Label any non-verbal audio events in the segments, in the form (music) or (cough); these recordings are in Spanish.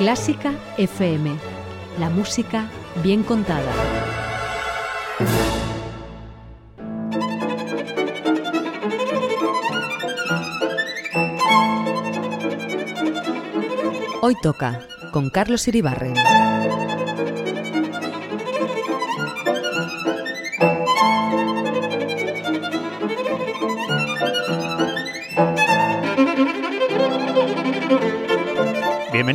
Clásica FM. La música bien contada. Hoy toca con Carlos Iribarren.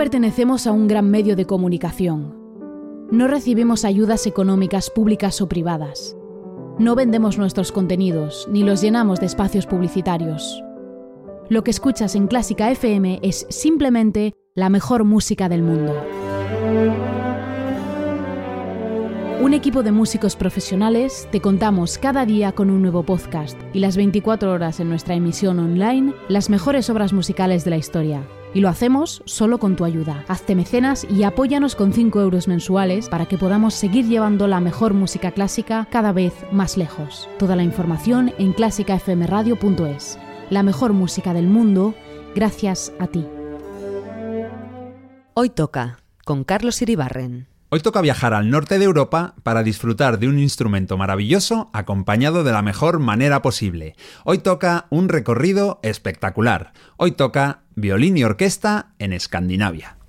Pertenecemos a un gran medio de comunicación. No recibimos ayudas económicas públicas o privadas. No vendemos nuestros contenidos ni los llenamos de espacios publicitarios. Lo que escuchas en Clásica FM es simplemente la mejor música del mundo. Un equipo de músicos profesionales te contamos cada día con un nuevo podcast y las 24 horas en nuestra emisión online las mejores obras musicales de la historia. Y lo hacemos solo con tu ayuda. Hazte mecenas y apóyanos con 5 euros mensuales para que podamos seguir llevando la mejor música clásica cada vez más lejos. Toda la información en clásicafmradio.es. La mejor música del mundo, gracias a ti. Hoy toca con Carlos Iribarren. Hoy toca viajar al norte de Europa para disfrutar de un instrumento maravilloso acompañado de la mejor manera posible. Hoy toca un recorrido espectacular. Hoy toca violín y orquesta en Escandinavia.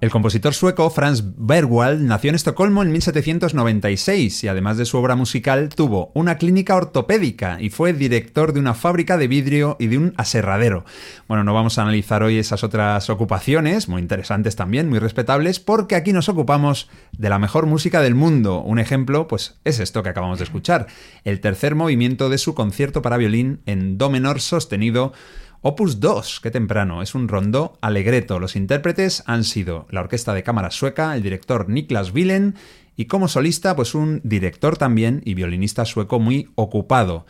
El compositor sueco Franz Bergwald nació en Estocolmo en 1796 y además de su obra musical tuvo una clínica ortopédica y fue director de una fábrica de vidrio y de un aserradero. Bueno, no vamos a analizar hoy esas otras ocupaciones, muy interesantes también, muy respetables, porque aquí nos ocupamos de la mejor música del mundo. Un ejemplo, pues es esto que acabamos de escuchar, el tercer movimiento de su concierto para violín en do menor sostenido Opus 2, qué temprano, es un rondó alegreto. Los intérpretes han sido la Orquesta de Cámara Sueca, el director Niklas Willen y como solista, pues un director también y violinista sueco muy ocupado.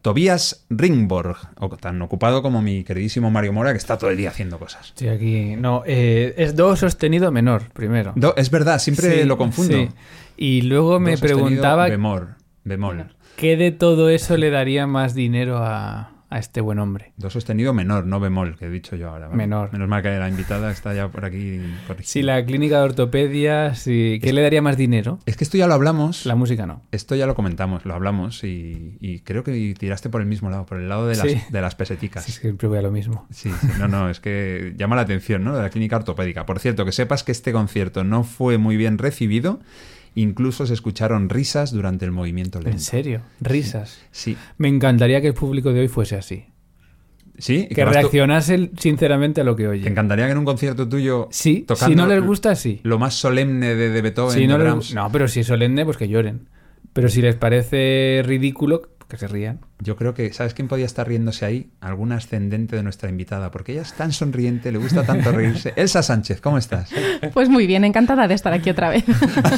Tobias Ringborg, tan ocupado como mi queridísimo Mario Mora, que está todo el día haciendo cosas. Sí, aquí no, eh, es do sostenido menor primero. es verdad, siempre lo confundo. Sí. Y luego me preguntaba bemol, bemol. ¿Qué de todo eso le daría más dinero a, a este buen hombre. Do sostenido menor, no bemol, que he dicho yo ahora. Menor. Menos mal que la invitada está ya por aquí. Si la clínica de ortopedia, si... ¿qué le daría más dinero? Es que esto ya lo hablamos. La música no. Esto ya lo comentamos, lo hablamos y, creo que tiraste por el mismo lado, por el lado de las, de las peseticas. Sí, siempre voy a lo mismo. Sí, sí, no, no, es que llama la atención, ¿no? De la clínica ortopédica. Por cierto, que sepas que este concierto no fue muy bien recibido Incluso se escucharon risas durante el movimiento lento. ¿En serio? ¿Risas? Sí. Me encantaría que el público de hoy fuese así. Sí, que, reaccionase sinceramente a lo que oye. Te encantaría que en un concierto tuyo. Sí, si no les gusta, sí. Lo más solemne de, de Beethoven. no, les, no, pero si es solemne, pues que lloren. Pero si les parece ridículo, que se rían. Yo creo que, ¿sabes quién podía estar riéndose ahí? Algún ascendente de nuestra invitada, porque ella es tan sonriente, le gusta tanto reírse. (laughs) Elsa Sánchez, ¿cómo estás? Pues muy bien, encantada de estar aquí otra vez.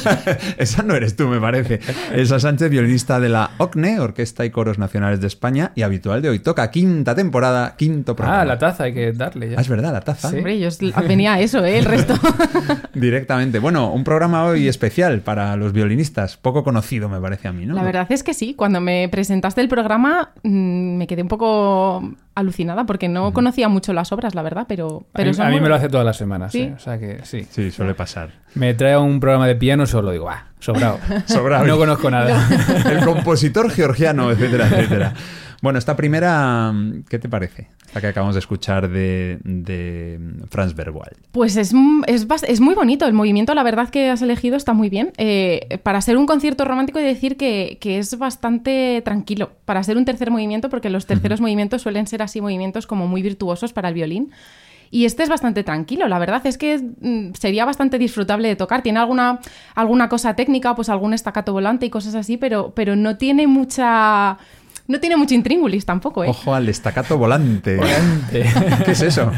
(laughs) Esa no eres tú, me parece. Elsa Sánchez, violinista de la OCNE, Orquesta y Coros Nacionales de España, y habitual de hoy. Toca quinta temporada, quinto programa. Ah, la taza, hay que darle ya. Ah, es verdad, la taza. Sí. Hombre, yo (laughs) venía a eso, ¿eh? El resto. Directamente. Bueno, un programa hoy especial para los violinistas, poco conocido me parece a mí, ¿no? La verdad es que sí, cuando me presentaste el programa mm, me quedé un poco alucinada porque no conocía mucho las obras, la verdad, pero... pero a mí, me lo hace todas las semanas, ¿Sí? ¿eh? o sea que sí. Sí, suele pasar. Me trae un programa de piano solo, digo, ah, sobrado. (laughs) sobrado. No conozco nada. (laughs) (laughs) el compositor georgiano, etcétera, etcétera. Bueno, esta primera, ¿qué te parece? La que acabamos de escuchar de, de Franz Berwald. Pues es, es, es, muy bonito. El movimiento, la verdad que has elegido, está muy bien. Eh, para ser un concierto romántico, que decir que, que, es bastante tranquilo. Para ser un tercer movimiento, porque los terceros movimientos suelen ser así movimientos como muy virtuosos para el violín. Y este es bastante tranquilo, la verdad es que mm, sería bastante disfrutable de tocar. Tiene alguna, alguna cosa técnica, pues algún estacato volante y cosas así, pero, pero no tiene mucha no tiene mucho intríngulis tampoco, ¿eh? Ojo al estacato volante. volante. ¿Qué es eso?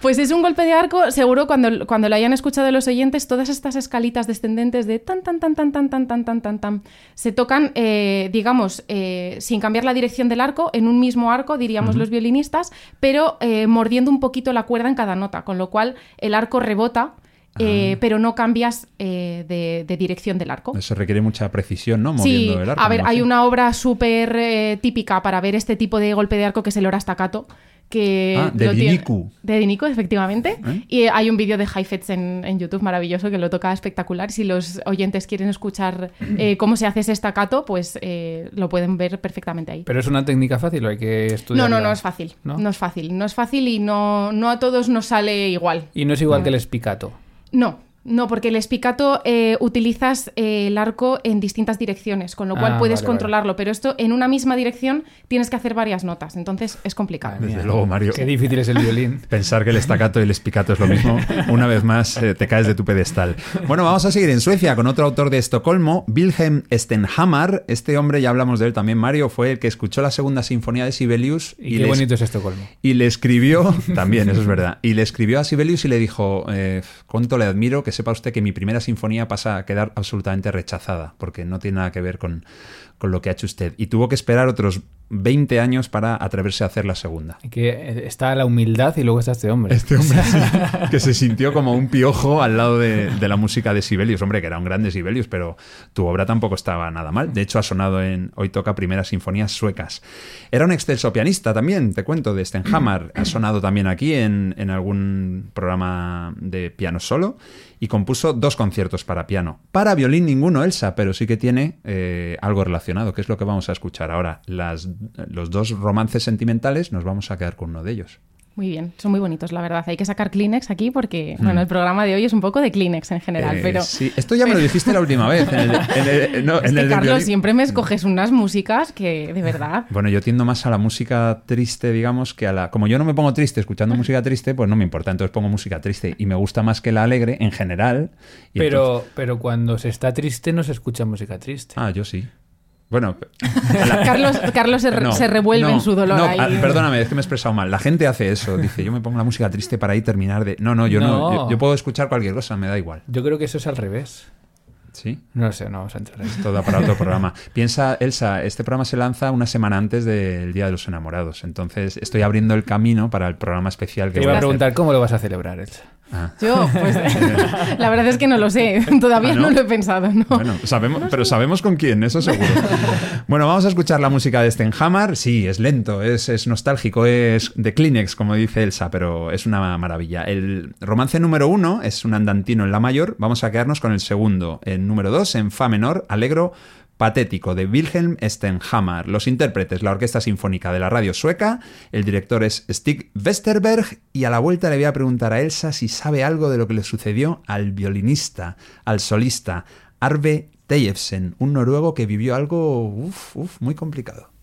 Pues es un golpe de arco, seguro cuando, cuando lo hayan escuchado los oyentes, todas estas escalitas descendentes de tan, tan, tan, tan, tan, tan, tan, tan, tan, tan, se tocan, eh, digamos, eh, sin cambiar la dirección del arco, en un mismo arco, diríamos los violinistas, pero eh, mordiendo un poquito la cuerda en cada nota, con lo cual el arco rebota eh, pero no cambias eh, de, dirección del arco. Eso requiere mucha precisión, ¿no? Moviendo el arco. A ver, hay una obra súper eh, típica para ver este tipo de golpe de arco que es el Ora Staccato. Que ah, de Diniku. De Diniku, efectivamente. Y hay un vídeo de Heifetz en, en, YouTube maravilloso que lo toca espectacular. Si los oyentes quieren escuchar (clears throat) cómo se hace ese staccato, pues lo pueden ver perfectamente ahí. ¿Pero es una técnica fácil o hay que estudiar? No, no, no es fácil. ¿No? es fácil. No es fácil y no, no a todos nos sale igual. Y no es igual que el espicato. No, no, porque el espicato eh, utilizas eh, el arco en distintas direcciones, con lo cual ah, puedes controlarlo, pero esto en una misma dirección tienes que hacer varias notas, entonces es complicado. Desde luego, Mario. Qué difícil es el violín. (laughs) Pensar que el estacato y el espicato es lo mismo, (laughs) una vez más eh, te caes de tu pedestal. Bueno, vamos a seguir en Suecia con otro autor de Estocolmo, Wilhelm Stenhammar. Este hombre, ya hablamos de él también, Mario, fue el que escuchó la segunda sinfonía de Sibelius. Y, qué bonito es Estocolmo. Y le escribió, (laughs) también, eso es verdad, y le escribió a Sibelius y le dijo, cuánto le admiro que sepa usted que mi primera sinfonía pasa a quedar absolutamente rechazada, porque no tiene nada que ver con, con lo que ha hecho usted. Y tuvo que esperar otros 20 años para atreverse a hacer la segunda. Que eh, está la humildad y luego está este hombre. Este hombre (laughs) que se sintió como un piojo al lado de, la música de Sibelius. Hombre, que era un grande Sibelius, pero tu obra tampoco estaba nada mal. De hecho, ha sonado en Hoy toca primeras sinfonías suecas. Era un excelso pianista también, te cuento, de Stenhammar. Ha sonado también aquí en, en algún programa de piano solo y compuso dos conciertos para piano. Para violín ninguno, Elsa, pero sí que tiene eh, algo relacionado, que es lo que vamos a escuchar ahora. Las, los dos romances sentimentales, nos vamos a quedar con uno de ellos. Muy bien, son muy bonitos, la verdad. Hay que sacar Kleenex aquí porque, Mm. bueno, el programa de hoy es un poco de Kleenex en general, Eh, pero... sí, esto ya me lo dijiste la última vez. En el, en el- no, Es en que, el del Carlos, violín. siempre me escoges unas músicas que, de verdad... Bueno, yo tiendo más a la música triste, digamos, que a la... Como yo no me pongo triste escuchando música triste, pues no me importa, entonces pongo música triste. Y me gusta más que la alegre en general. y Pero, pero cuando se está triste no se escucha música triste. Ah, yo sí. Bueno, (laughs) Carlos, Carlos se, re- no, se revuelve no, en su dolor no, ahí. ah, perdóname, es que me he expresado mal. La gente hace eso. Dice, yo me pongo la música triste para ahí terminar de. No, no, yo no. No. Yo, yo puedo escuchar cualquier cosa, me da igual. Yo creo que eso es al revés. ¿Sí? No sé, no vamos a entrar. Esto da para otro (laughs) programa. Piensa, Elsa, este programa se lanza una semana antes del Día de los Enamorados. Entonces estoy abriendo el camino para el programa especial que Te voy iba a preguntar cómo lo vas a celebrar, Elsa. Ah. Yo, pues, (laughs) la verdad es que no lo sé. Todavía Ah, ¿no? ¿no? lo he pensado, ¿no? Bueno, sabemos, pero sabemos con quién, eso seguro. (laughs) Bueno, vamos a escuchar la música de Stenhammer. Sí, es lento, es, es nostálgico, es de Kleenex, como dice Elsa, pero es una maravilla. El romance número uno es un andantino en la mayor. Vamos a quedarnos con el segundo. En número dos, en fa menor, alegro. Patético de Wilhelm Stenhammer. Los intérpretes, la Orquesta Sinfónica de la Radio Sueca. El director es Stig Westerberg. Y a la vuelta le voy a preguntar a Elsa si sabe algo de lo que le sucedió al violinista, al solista, Arve Tejefsen, un noruego que vivió algo uf, uf, muy complicado.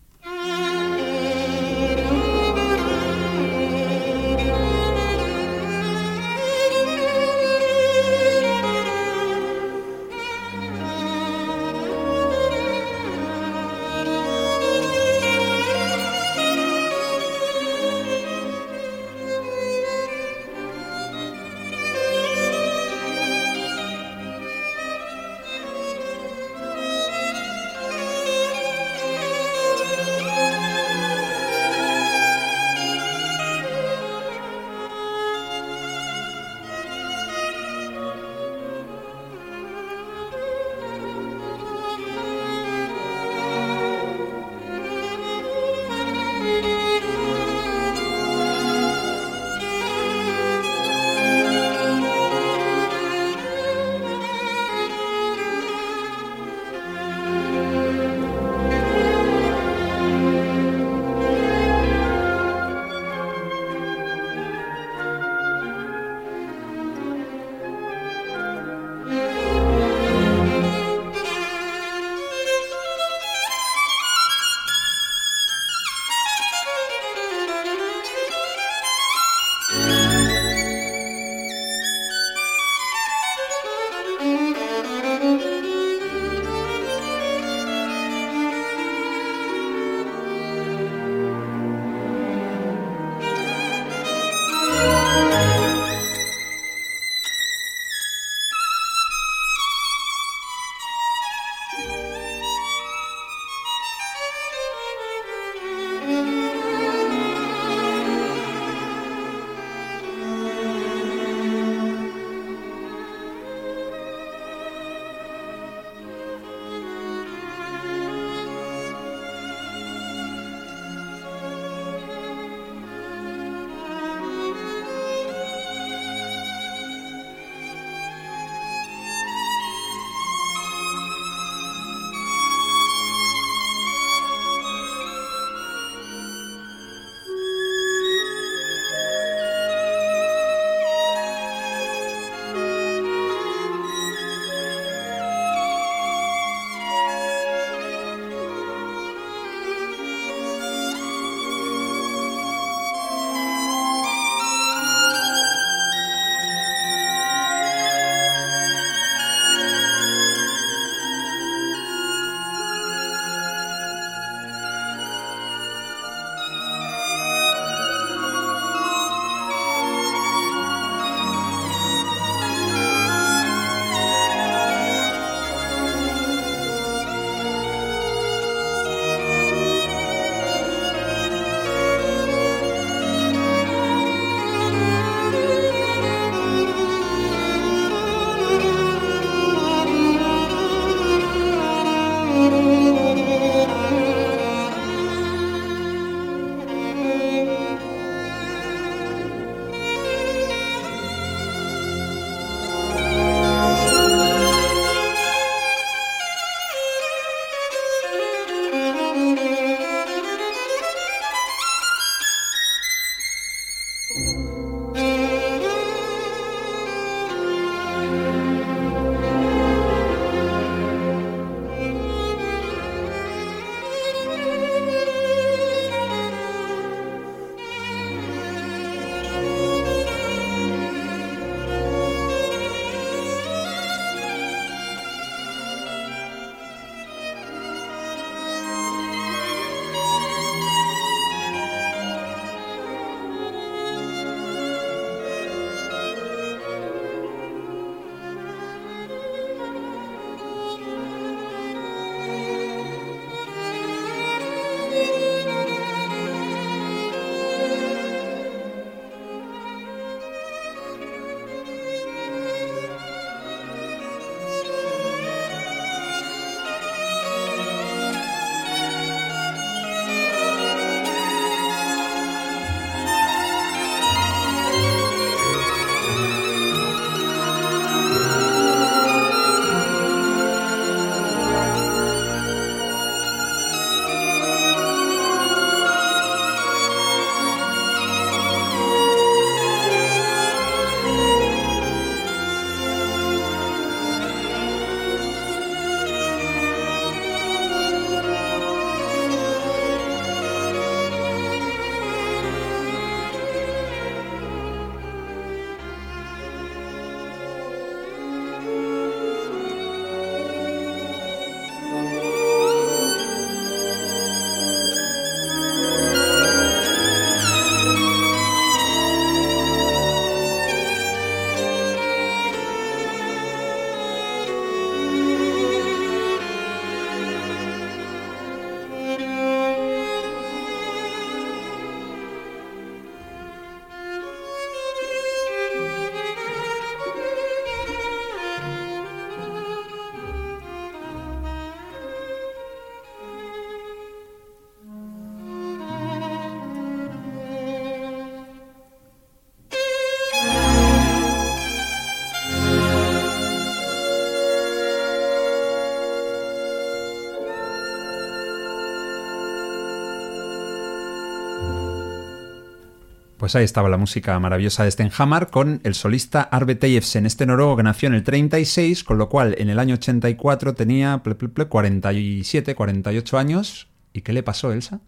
Pues ahí estaba la música maravillosa de Stenhammer con el solista Arve Tejefsen, este noruego que nació en el 36, con lo cual en el año 84 tenía ple, ple, ple, 47, 48 años. ¿Y qué le pasó, Elsa?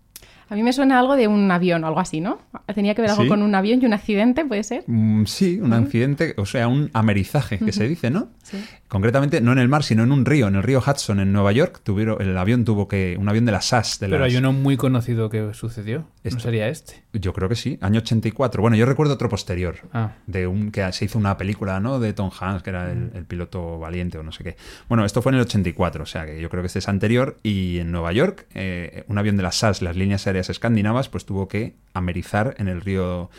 A mí me suena algo de un avión o algo así, ¿no? Tenía que ver algo ¿Sí? con un avión y un accidente, ¿puede ser? Mm, sí, un accidente, o sea, un amerizaje que se dice, ¿no? Sí. Concretamente, no en el mar, sino en un río, en el río Hudson, en Nueva York. Tuvieron, el avión tuvo que. Un avión de la SAS. De Pero las- hay uno muy conocido que sucedió. Esto. ¿No sería este? Yo creo que sí, año 84. Bueno, yo recuerdo otro posterior. Ah. De un que se hizo una película, ¿no? De Tom Hanks, que era el, el piloto valiente o no sé qué. Bueno, esto fue en el 84, o sea que yo creo que este es anterior. Y en Nueva York, eh, un avión de las SAS, las líneas aéreas escandinavas, pues tuvo que amerizar en el río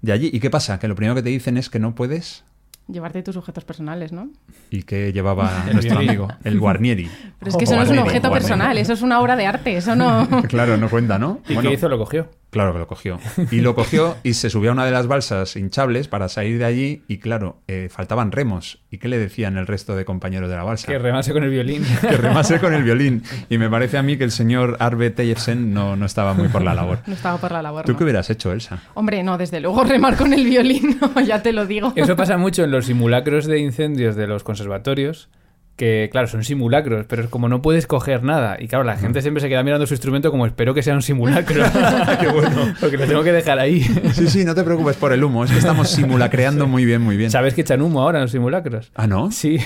de allí. ¿Y qué pasa? Que lo primero que te dicen es que no puedes. Llevarte tus objetos personales, ¿no? ¿Y que llevaba El nuestro amigo? El Guarnieri. Pero es que eso no es un objeto Guarnieri. personal, eso es una obra de arte, eso no... (laughs) Claro, no cuenta, ¿no? ¿Y Bueno, qué hizo? Lo cogió. Claro que lo cogió. Y lo cogió y se subió a una de las balsas hinchables para salir de allí y claro, eh, faltaban remos. ¿Y qué le decían el resto de compañeros de la balsa? Que remase con el violín. (laughs) Que remase con el violín. Y me parece a mí que el señor Arve Tejefsen no, no estaba muy por la labor. No estaba por la labor. ¿Tú ¿no? qué hubieras hecho, Elsa? Hombre, no, desde luego remar con el violín, (laughs) no, ya te lo digo. Eso pasa mucho en los simulacros de incendios de los conservatorios. Que claro, son simulacros, pero es como no puedes coger nada. Y claro, la gente siempre se queda mirando su instrumento como espero que sea un simulacro. (laughs) Qué bueno. Porque lo tengo que dejar ahí. Sí, sí, no te preocupes por el humo. Es que estamos simulacreando muy bien, muy bien. ¿Sabes que echan humo ahora en los simulacros? Ah, ¿no? Sí.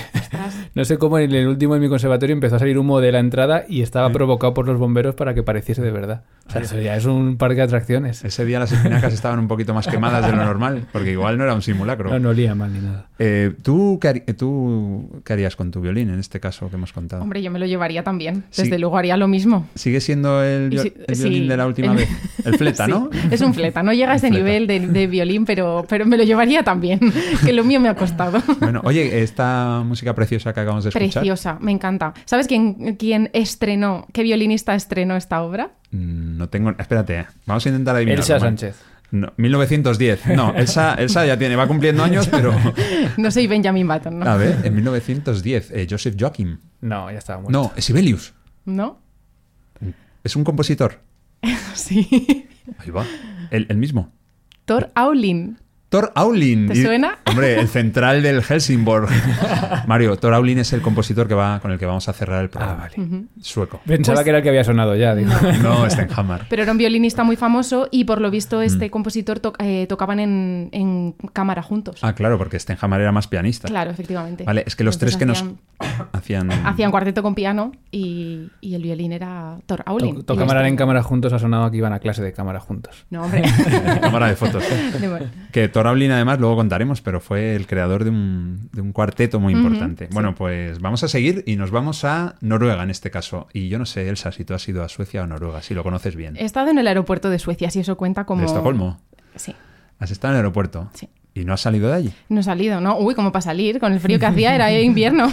No sé cómo en el último de mi conservatorio empezó a salir humo de la entrada y estaba provocado por los bomberos para que pareciese de verdad. O sea, eso ya es un parque de atracciones. Ese día las espinacas estaban un poquito más quemadas de lo normal, porque igual no era un simulacro. No, no olía mal ni nada. Eh, ¿tú, qué ¿Tú qué harías con tu violín en este caso que hemos contado? Hombre, yo me lo llevaría también. Sí. Desde luego haría lo mismo. ¿Sigue siendo el, Y viol- si- el sí, violín de la última el- vez? El fleta, (laughs) Sí, ¿no? Es un fleta, no llega a (laughs) ese fleta. nivel de, de violín, pero, pero me lo llevaría también, (laughs) que lo mío me ha costado. Bueno, oye, esta música preciosa que acabamos de escuchar. Preciosa, me encanta. ¿Sabes quién, quién estrenó, qué violinista estrenó esta obra? Mm, No tengo. Espérate, vamos a intentar adivinar. Elsa Sánchez. No, 1910. No, Elsa, Elsa ya tiene, va cumpliendo años, pero. (laughs) No soy Benjamin Button, ¿no? A ver, en 1910, eh, Joseph Joachim. No, ya estaba muerto. No, es Sibelius. ¿No? Es un compositor. (laughs) Sí. Ahí va. El, el mismo. Thor Aulin. Thor Aulin. ¿Te Y- suena? Hombre, el (laughs) central del Helsingborg. (laughs) Mario, Thor Aulin es el compositor que va, con el que vamos a cerrar el programa. Ah, vale. Sueco. Pensaba Pues- que era el que había sonado ya. digo. No, Stenhammer. Pero era un violinista muy famoso y por lo visto este Mm. compositor to- eh, tocaban en, en cámara juntos. Ah, claro, porque Stenhammer era más pianista. Claro, efectivamente. Vale, es que los tres que nos hacían. hacían, cuarteto con piano y, y el violín era Thor Aulin. To- Y to ya cámara está. en cámara juntos ha sonado que iban a clase de cámara juntos. No, hombre. (laughs) cámara de fotos. De- Que Aulin, además, luego contaremos, pero fue el creador de un, de un cuarteto muy importante. Bueno, pues vamos a seguir y nos vamos a Noruega en este caso. Y yo no sé, Elsa, si tú has ido a Suecia o Noruega, si lo conoces bien. He estado en el aeropuerto de Suecia, si eso cuenta como... ¿De Estocolmo? Sí, ¿Has estado en el aeropuerto? sí. ¿Y no has salido de allí? No he salido, ¿no? Uy, como para salir, con el frío que hacía, era (laughs) invierno.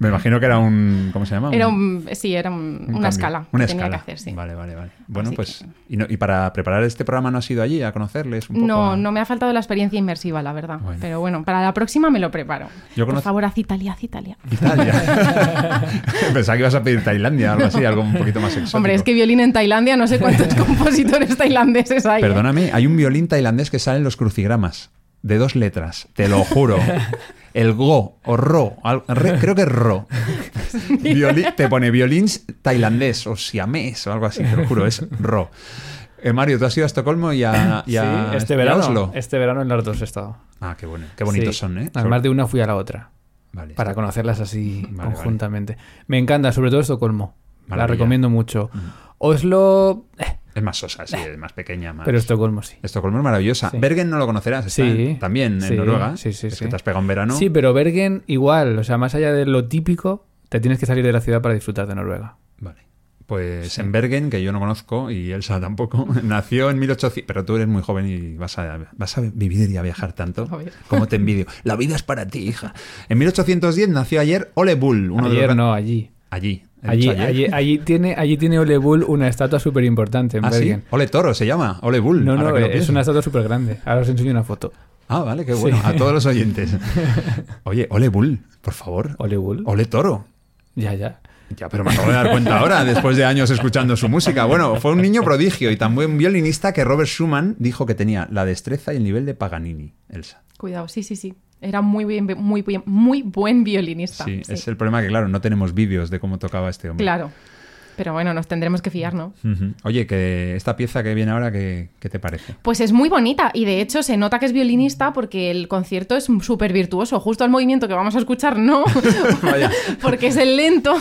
Me imagino que era un... ¿Cómo se llama? Era un... Sí, era un- un una escala. Una que tenía escala. que hacer, sí. Vale, vale, vale. Bueno, Así pues... que- Y, no- y para preparar este programa no has ido allí a conocerles un poco? No, a- no me ha faltado la experiencia inmersiva, la verdad. Bueno. Pero bueno, para la próxima me lo preparo. Yo Por conozco- favor, haz Italia, haz Italia. Italia. (laughs) Pensaba que ibas a pedir Tailandia, algo así, algo un poquito más exótico. Hombre, es que violín en Tailandia, no sé cuántos (laughs) compositores tailandeses hay. ¿eh? Perdóname, hay un violín tailandés que sale en los crucigramas, de dos letras, te lo juro. (laughs) El go o ro, al- re- creo que es ro. Violín- te pone violín tailandés o siamés o algo así, te lo juro, es ro. Eh, Mario, tú has ido a Estocolmo y a, y a- sí, este verano. Oslo? Este verano en las dos he estado. Ah, qué bueno, qué bonitos Sí. son, ¿eh? Además de una fui a la otra. Vale, Para conocerlas así Vale, conjuntamente. Me encanta, sobre todo Estocolmo. La recomiendo mucho. Mm. Oslo. eh, Es más sosa, sí, es más pequeña, más... pero Estocolmo sí. Estocolmo es maravillosa. Sí. Bergen no lo conocerás, está Sí. también en Sí, Noruega. sí, sí, es sí. que te has pegado un verano. Sí, pero Bergen igual. O sea, más allá de lo típico, te tienes que salir de la ciudad para disfrutar de Noruega. Vale. Pues en Bergen, que yo no conozco, y Elsa tampoco, (laughs) nació en 1800, pero tú eres muy joven y vas a, vas a vivir y a viajar tanto. (laughs) Como te envidio. La vida es para ti, hija. En 1810 nació ayer Ole Bull. Uno de Ayer los... no, allí. Allí. ¿He Allí, allí, allí tiene, allí tiene Ole Bull una estatua súper importante en Ah, sí. Ole Toro se llama. Ole Bull. No, ahora no, que lo es una estatua súper grande. Ahora os enseño una foto. Ah, vale, qué bueno. Sí. A todos los oyentes. (laughs) Oye, Ole Bull, por favor. Ole Bull. Ole Toro. Ya, ya. Ya, pero me acabo de dar cuenta ahora, después de años escuchando su música. Bueno, fue un niño prodigio y tan buen violinista que Robert Schumann dijo que tenía la destreza y el nivel de Paganini, Elsa. Cuidado, sí, sí, sí. Era muy bien, muy bien, muy buen violinista. Sí, es el problema que, claro, no tenemos vídeos de cómo tocaba este hombre. Claro. Pero bueno, nos tendremos que fiar, ¿no? Oye, que esta pieza que viene ahora, ¿qué, qué te parece? Pues es muy bonita y de hecho se nota que es violinista porque el concierto es súper virtuoso. Justo al movimiento que vamos a escuchar, no, (laughs) (laughs) porque es el lento.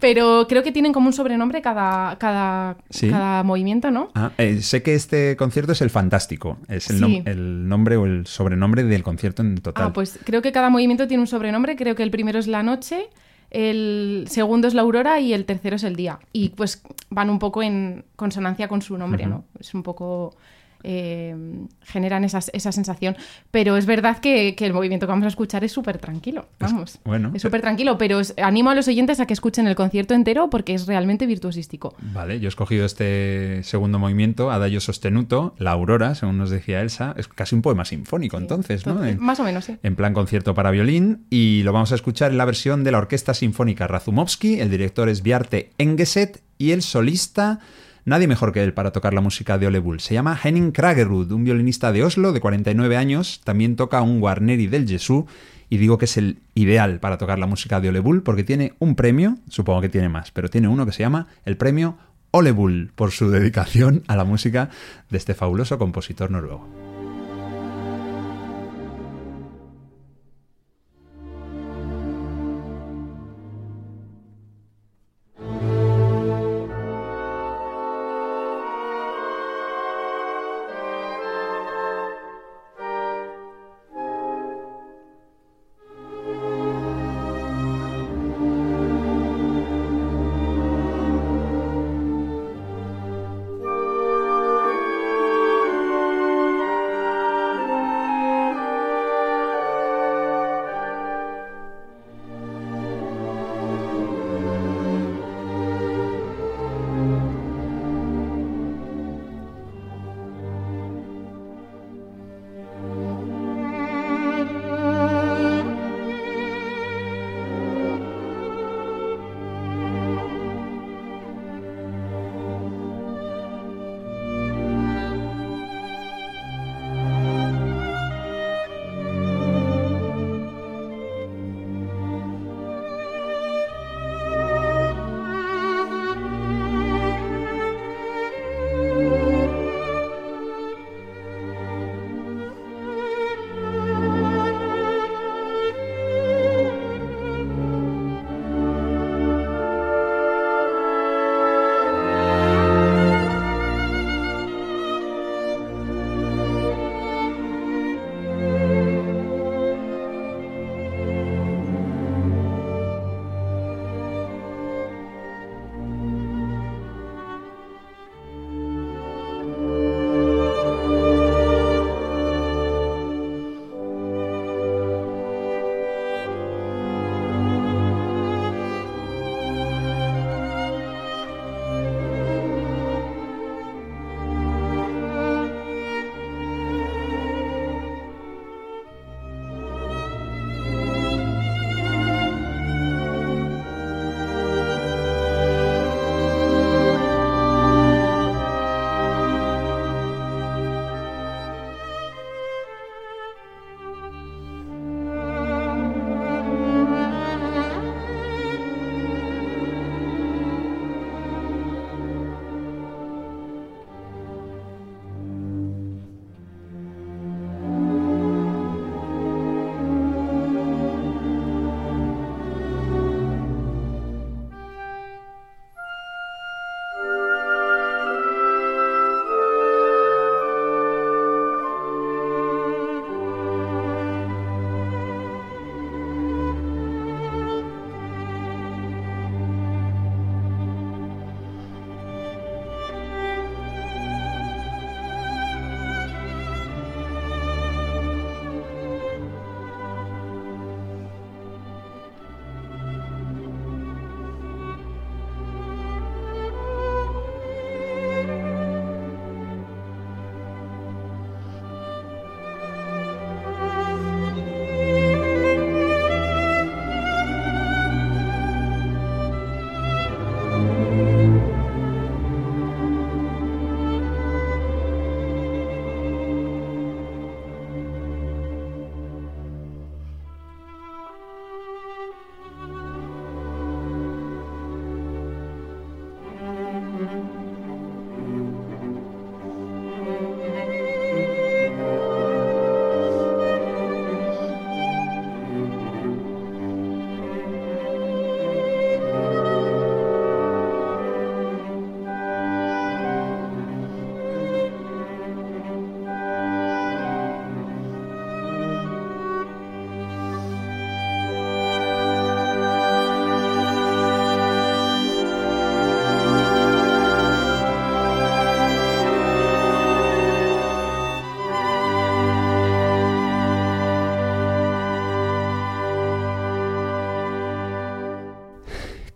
Pero creo que tienen como un sobrenombre cada, cada, Sí. cada movimiento, ¿no? Ah, eh, sé que este concierto es el Fantástico. Es el, nom- el nombre o el sobrenombre del concierto en total. Ah, pues creo que cada movimiento tiene un sobrenombre. Creo que el primero es la noche, el segundo es la aurora y el tercero es el día. Y pues van un poco en consonancia con su nombre, ¿no? Es un poco... eh, generan esas- esa sensación. Pero es verdad que, que el movimiento que vamos a escuchar es súper tranquilo. Vamos. bueno. Es súper tranquilo, pero os animo a los oyentes a que escuchen el concierto entero porque es realmente virtuosístico. Vale, yo he escogido este segundo movimiento, Adagio Sostenuto, La Aurora, según nos decía Elsa. Es casi un poema sinfónico, entonces, ¿no? En- Más o menos, sí. en plan concierto para violín y lo vamos a escuchar en la versión de la Orquesta Sinfónica Razumovsky, el director es Bjarte Engeset y el solista, nadie mejor que él para tocar la música de Ole Bull. Se llama Henning Kragerud, un violinista de Oslo de 49 años, también toca un Guarneri del Jesús y digo que es el ideal para tocar la música de Ole Bull porque tiene un premio, supongo que tiene más, pero tiene uno que se llama el premio Ole Bull por su (laughs) dedicación a la música de este fabuloso compositor noruego.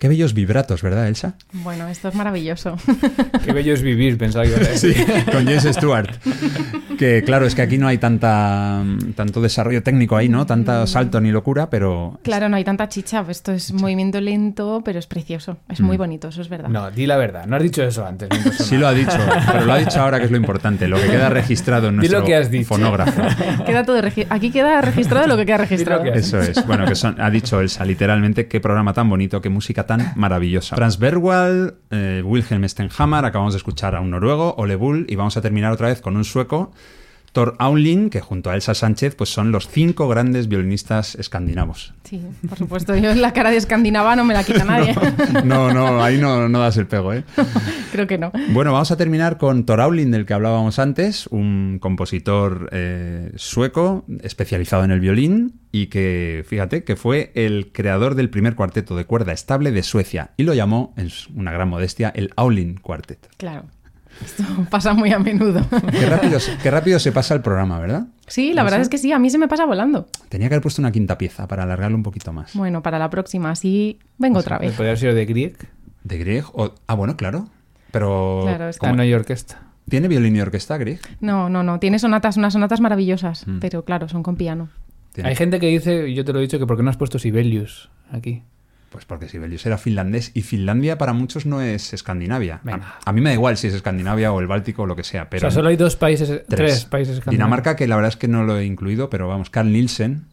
Qué bellos vibratos, ¿verdad, Elsa? Bueno, esto es maravilloso. Qué bello es vivir, pensaba yo. Sí, con James Stewart. (laughs) Que claro, es que aquí no hay tanta tanto desarrollo técnico ahí, ¿no? Tanta salto ni locura, pero... Claro, no hay tanta chicha. Esto es movimiento lento, pero es precioso. Es muy bonito, eso es verdad. No, di la verdad. No has dicho eso antes. no Sí lo ha dicho, pero lo ha dicho ahora que es lo importante, lo que queda registrado en Di lo nuestro que has dicho. fonógrafo. (laughs) Queda todo Aquí queda registrado lo que queda registrado. que Eso es. Bueno, que son, ha dicho Elsa, literalmente, qué programa tan bonito, qué música tan maravillosa. Franz Bergwall, eh, Wilhelm Stenhammar, acabamos de escuchar a un noruego, Ole Bull, y vamos a terminar otra vez con un sueco, Thor Aulin, que junto a Elsa Sánchez, pues son los cinco grandes violinistas escandinavos. Sí, por supuesto. Yo la cara de escandinava no me la quita (laughs) nadie. No, no, ahí no, no das el pego, ¿eh? (laughs) Creo que no. Bueno, vamos a terminar con Thor Aulin, del que hablábamos antes, un compositor eh, sueco especializado en el violín y que, fíjate, que fue el creador del primer cuarteto de cuerda estable de Suecia y lo llamó, en una gran modestia, el Aulin Quartet. Claro. Esto pasa muy a menudo. Qué rápido, se- qué rápido se pasa el programa, ¿verdad? Sí, la verdad es que sí, a mí se me pasa volando. Tenía que haber puesto una quinta pieza para alargarlo un poquito más. Bueno, para la próxima, así vengo otra vez. Podría ser de Grieg. ¿De Grieg? o- ah, bueno, claro. Pero... Claro, es Como no hay orquesta. ¿Tiene violín y orquesta, Grieg? No, no, no. Tiene sonatas, unas sonatas maravillosas, Mm. pero claro, son con piano. Tiene- Hay gente que dice, y yo te lo he dicho, que ¿por qué no has puesto Sibelius aquí? Pues porque Sibelius era finlandés y Finlandia para muchos no es Escandinavia. A, a mí me da igual si es Escandinavia o el Báltico o lo que sea, pero o sea, solo hay dos países, tres, países escandinavos. Dinamarca, que la verdad es que no lo he incluido, pero vamos, Carl Nielsen.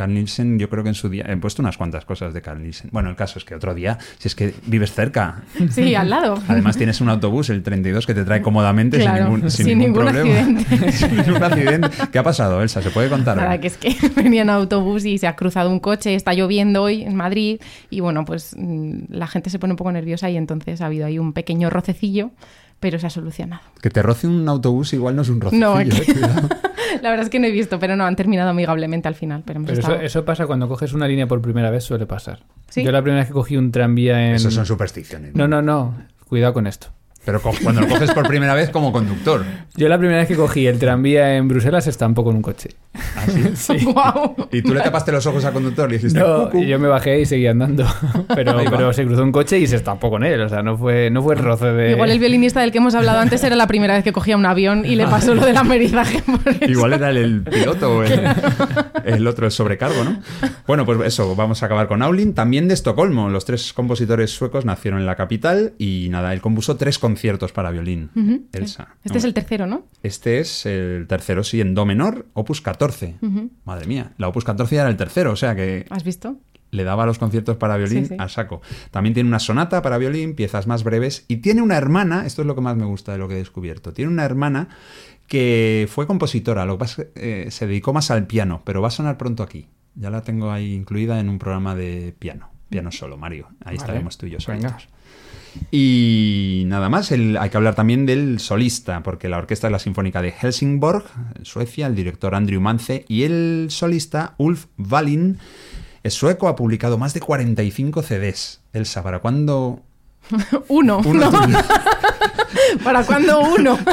Carl Nielsen, yo creo que en su día he puesto unas cuantas cosas de Carl Nielsen. Bueno, el caso es que otro día, si es que vives cerca, Sí, al lado. además tienes un autobús, el 32, que te trae cómodamente Claro, sin ningún, sin sin ningún ningún problema. accidente. (laughs) sin ningún accidente. ¿Qué ha pasado, Elsa? ¿Se puede contar? Nada, que es que (laughs) venía en autobús y se ha cruzado un coche, está lloviendo hoy en Madrid y bueno, pues mm, la gente se pone un poco nerviosa y entonces ha habido ahí un pequeño rocecillo, pero se ha solucionado. Que te roce un autobús igual no es un rocecillo. No, eh, que- cuidado. (laughs) La verdad es que no he visto, pero no, han terminado amigablemente al final. Pero, eso, estado- eso pasa cuando coges una línea por primera vez, suele pasar. ¿Sí? Yo la primera vez que cogí un tranvía en... Eso son supersticiones. No, no, no. Cuidado con esto. Pero cuando lo coges por primera vez como conductor. Yo la primera vez que cogí el tranvía en Bruselas estampó con un coche. ¿Ah, (laughs) sí? ¡Guau! Y tú le tapaste los ojos al conductor y le dijiste, No, yo me bajé y seguí andando. (laughs) Pero, pero se cruzó un coche y se estampó con él. O sea, no fue, no fue el roce de... Igual el (laughs) violinista del que hemos hablado antes era la primera vez que cogía un avión y le pasó lo del amerizaje. Igual era el, el piloto o el, el otro, el sobrecargo, ¿no? Bueno, pues eso, vamos a acabar con Aulin, también de Estocolmo. Los tres compositores suecos nacieron en la capital y nada, él compuso tres conciertos para violín. Elsa. Este es el tercero, ¿no? Este es el tercero, sí, en Do menor, opus 14. Ujú. Madre mía, la opus 14 ya era el tercero, o sea que ¿Has visto? le daba los conciertos para violín Sí, sí. a saco. También tiene una sonata para violín, piezas más breves, y tiene una hermana, esto es lo que más me gusta de lo que he descubierto, tiene una hermana que fue compositora, lo que pasa eh, se dedicó más al piano, pero va a sonar pronto aquí. Ya la tengo ahí incluida en un programa de piano, piano solo, Mario. Ahí estaremos tú y yo Venga. solitos. Y nada más, el- hay que hablar también del solista, porque la orquesta es la Sinfónica de Helsingborg, en Suecia, el director Andrew Mance, y el solista Ulf Wallin es sueco, ha publicado más de 45 CDs. Elsa, ¿para cuándo? (laughs) Uno. Uno (laughs) ¿no? ¿Para cuándo uno? (laughs)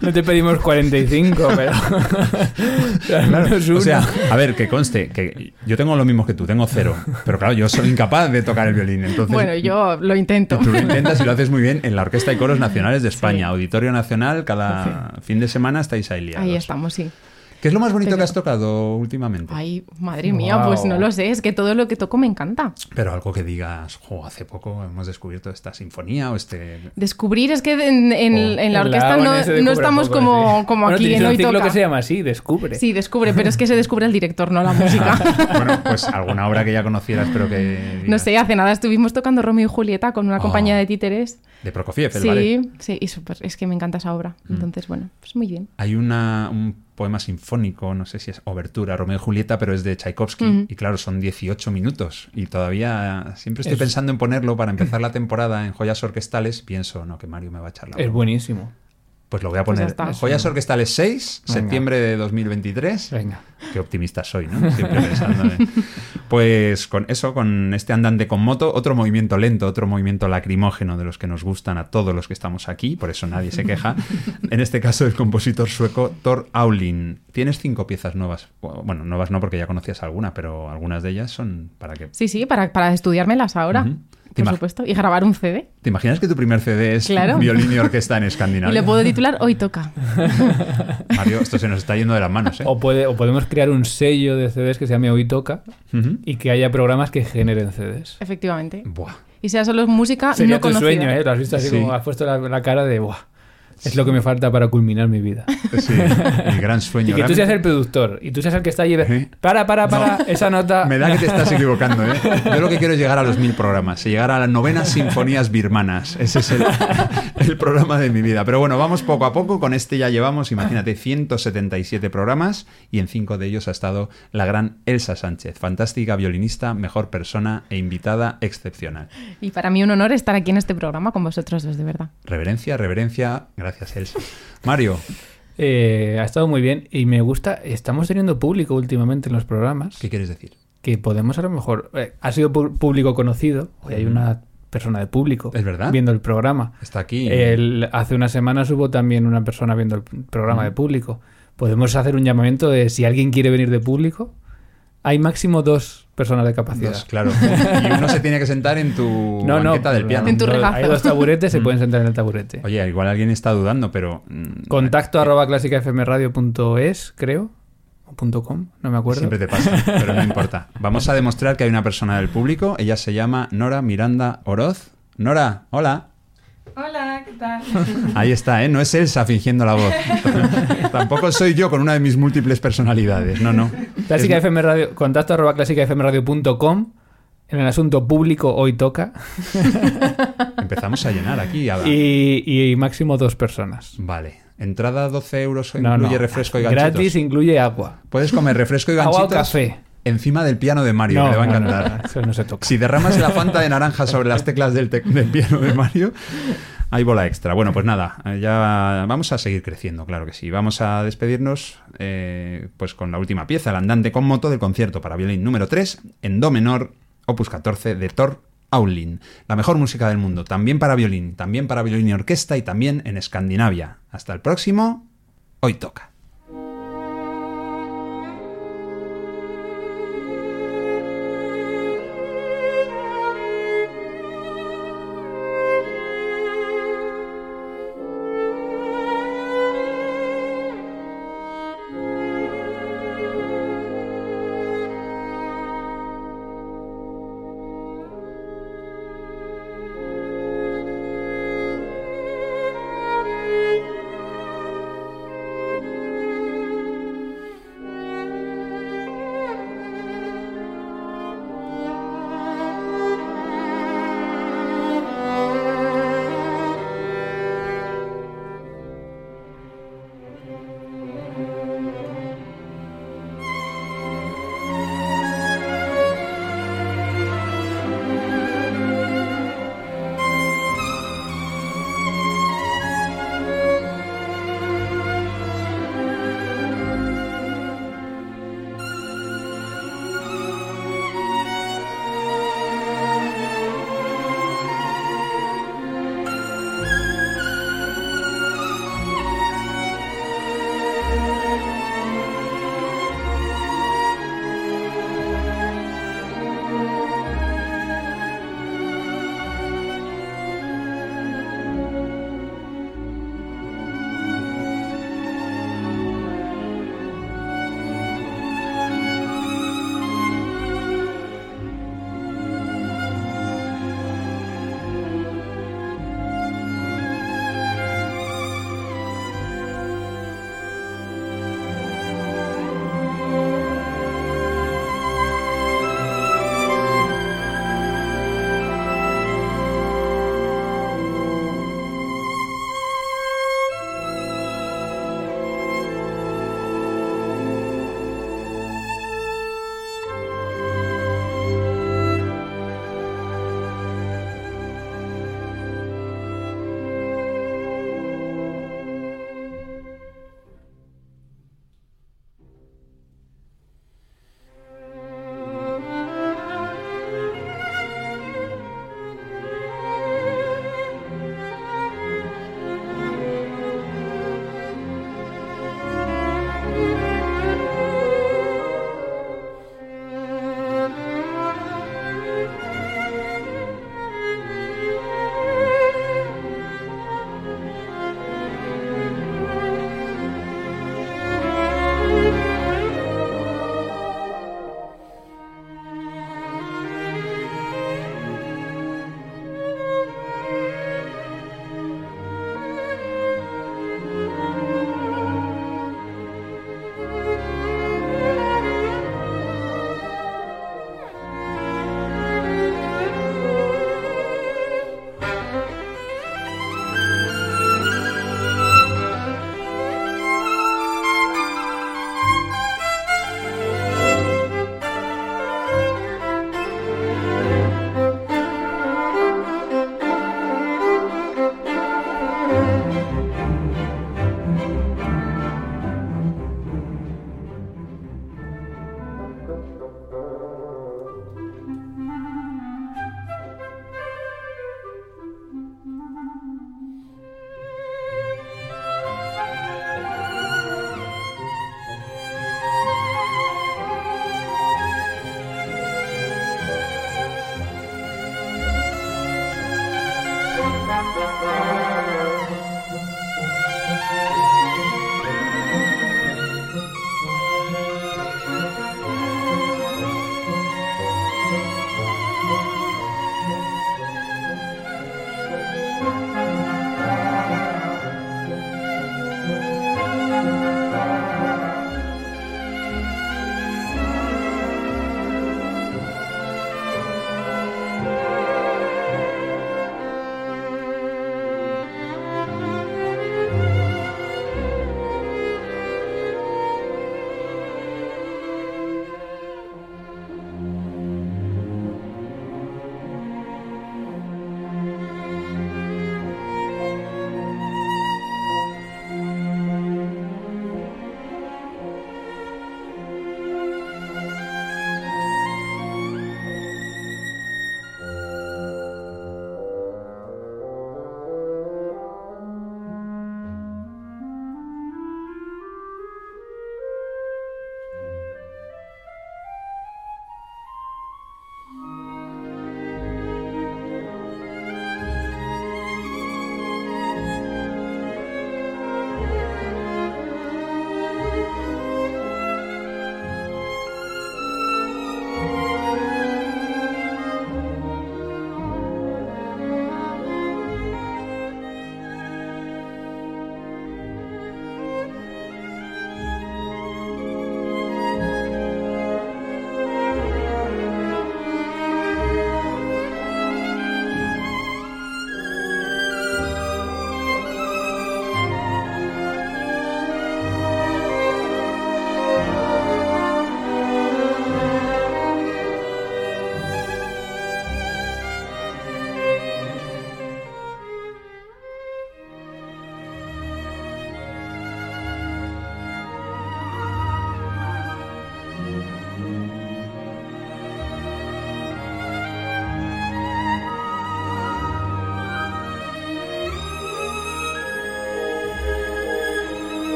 No te pedimos 45, pero... (laughs) Claro, menos o uno. sea, a ver, que conste, que yo tengo lo mismo que tú, tengo cero, pero claro, yo soy incapaz de tocar el violín, entonces... Bueno, yo lo intento. Tú lo intentas y lo haces muy bien en la Orquesta y Coros Nacionales de España, Auditorio Nacional, cada fin de semana estáis ahí liados. Ahí estamos, sí. ¿Qué es lo más bonito Pero- que has tocado últimamente? Ay, madre mía, pues no lo sé, es que todo lo que toco me encanta. Pero algo que digas, jo, hace poco hemos descubierto esta sinfonía o este... Descubrir es que en, en- Oh. en la orquesta no, estamos poco, como, sí. como Bueno, aquí en un Hoy Toca. que se llama así, Descubre. Sí, descubre, pero es que se descubre el director, no la (laughs) música. Bueno, pues alguna obra que ya conocieras, pero que... No sé, hace nada estuvimos tocando Romeo y Julieta con una Oh. compañía de títeres. De Prokofiev, el Sí, ballet. sí, y súper, es que me encanta esa obra. Mm. Entonces, bueno, pues muy bien. Hay una, un poema sinfónico, no sé si es Obertura, Romeo y Julieta, pero es de Tchaikovsky. Y claro, son 18 minutos. Y todavía siempre estoy Es- pensando en ponerlo para empezar la temporada en Joyas Orquestales. Pienso, no, que Mario me va a echar la Es buenísimo. Pues lo voy a Pues poner. está. Joyas Orquestales 6, Venga. septiembre de 2023. Venga. Qué optimista soy, ¿no? Siempre (laughs) pensando en... Pues con eso, con este andante con moto, otro movimiento lento, otro movimiento lacrimógeno de los que nos gustan a todos los que estamos aquí, por eso nadie se queja. (laughs) En este caso, el compositor sueco Thor Aulin. Tienes cinco piezas nuevas. Bueno, nuevas no porque ya conocías alguna, pero algunas de ellas son para que... Sí, sí, para, para estudiármelas ahora. Por supuesto. Y grabar un CD. ¿Te imaginas que tu primer CD es Claro. violín y orquesta en Y Escandinavia? le puedo titular Hoy toca. (laughs) Mario, esto se nos está yendo de las manos, ¿eh? O, puede, o podemos crear un sello de CDs que se llame Hoy Toca y que haya programas que generen CDs. Efectivamente. Buah. Y sea solo música Sería no tu conocida. sueño, ¿eh? Lo has visto así Sí. como has puesto la, la cara de ¡buah! Es lo que me falta para culminar mi vida. (laughs) Sí, mi gran sueño. (laughs) Y que tú seas el productor y tú seas el que está allí. Sí. Para, para, para, esa nota. (laughs) Me da que te estás equivocando, ¿eh? Yo lo que quiero es llegar a los mil programas, llegar a las novenas sinfonías birmanas. Ese es el, el programa de mi vida. Pero bueno, vamos poco a poco. Con este ya llevamos, imagínate, 177 programas y en cinco de ellos ha estado la gran Elsa Sánchez, fantástica violinista, mejor persona e invitada excepcional. Y para mí un honor estar aquí en este programa con vosotros dos, de verdad. Reverencia, reverencia. Gracias, Elsa. Mario, Eh, ha estado muy bien y me gusta. Estamos teniendo público últimamente en los programas. ¿qué quieres decir? Que podemos a lo mejor. eh, ha sido público conocido. Hoy hay una persona de público Es verdad. viendo el programa. Está aquí. El- hace unas semanas hubo también una persona viendo el programa de público. Podemos hacer un llamamiento de si alguien quiere venir de público. Hay máximo dos personas de capacidad. Dos, claro. Y uno se tiene que sentar en tu (laughs) No, no, del piano. En tu regazo. Hay dos taburetes, se pueden sentar en el taburete. Oye, igual alguien está dudando, pero... mm, Contacto arroba clásicafmradio.es, creo. O punto .com, no me acuerdo. Siempre te pasa, pero no importa. Vamos a demostrar que hay una persona del público. Ella se llama Nora Miranda Oroz. Nora, hola. Hola, ¿qué tal? (laughs) Ahí está, ¿eh? No es Elsa fingiendo la voz. (laughs) Tampoco soy yo con una de mis múltiples personalidades. No, no. Clásica FM Radio, contacto arroba clásicafmradio.com. En el asunto público hoy toca. (laughs) Empezamos a llenar aquí. a la- Y, y máximo dos personas. Vale. Entrada 12 euros No, incluye no. refresco y ganchitos. Gratis incluye agua. Puedes comer refresco y Agua ganchitos o café. Encima del piano de Mario, que le va a no, encantar. no, eso no se toca. Si derramas la fanta de naranja sobre las teclas del, te- del piano de Mario, hay bola extra. Bueno, pues nada, eh, ya vamos a seguir creciendo, claro que sí. Vamos a despedirnos eh, pues con la última pieza, el andante con moto del concierto para violín número 3, en do menor, opus 14 de Thor Aulin. La mejor música del mundo, también para violín, también para violín y orquesta y también en Escandinavia. Hasta el próximo, hoy toca.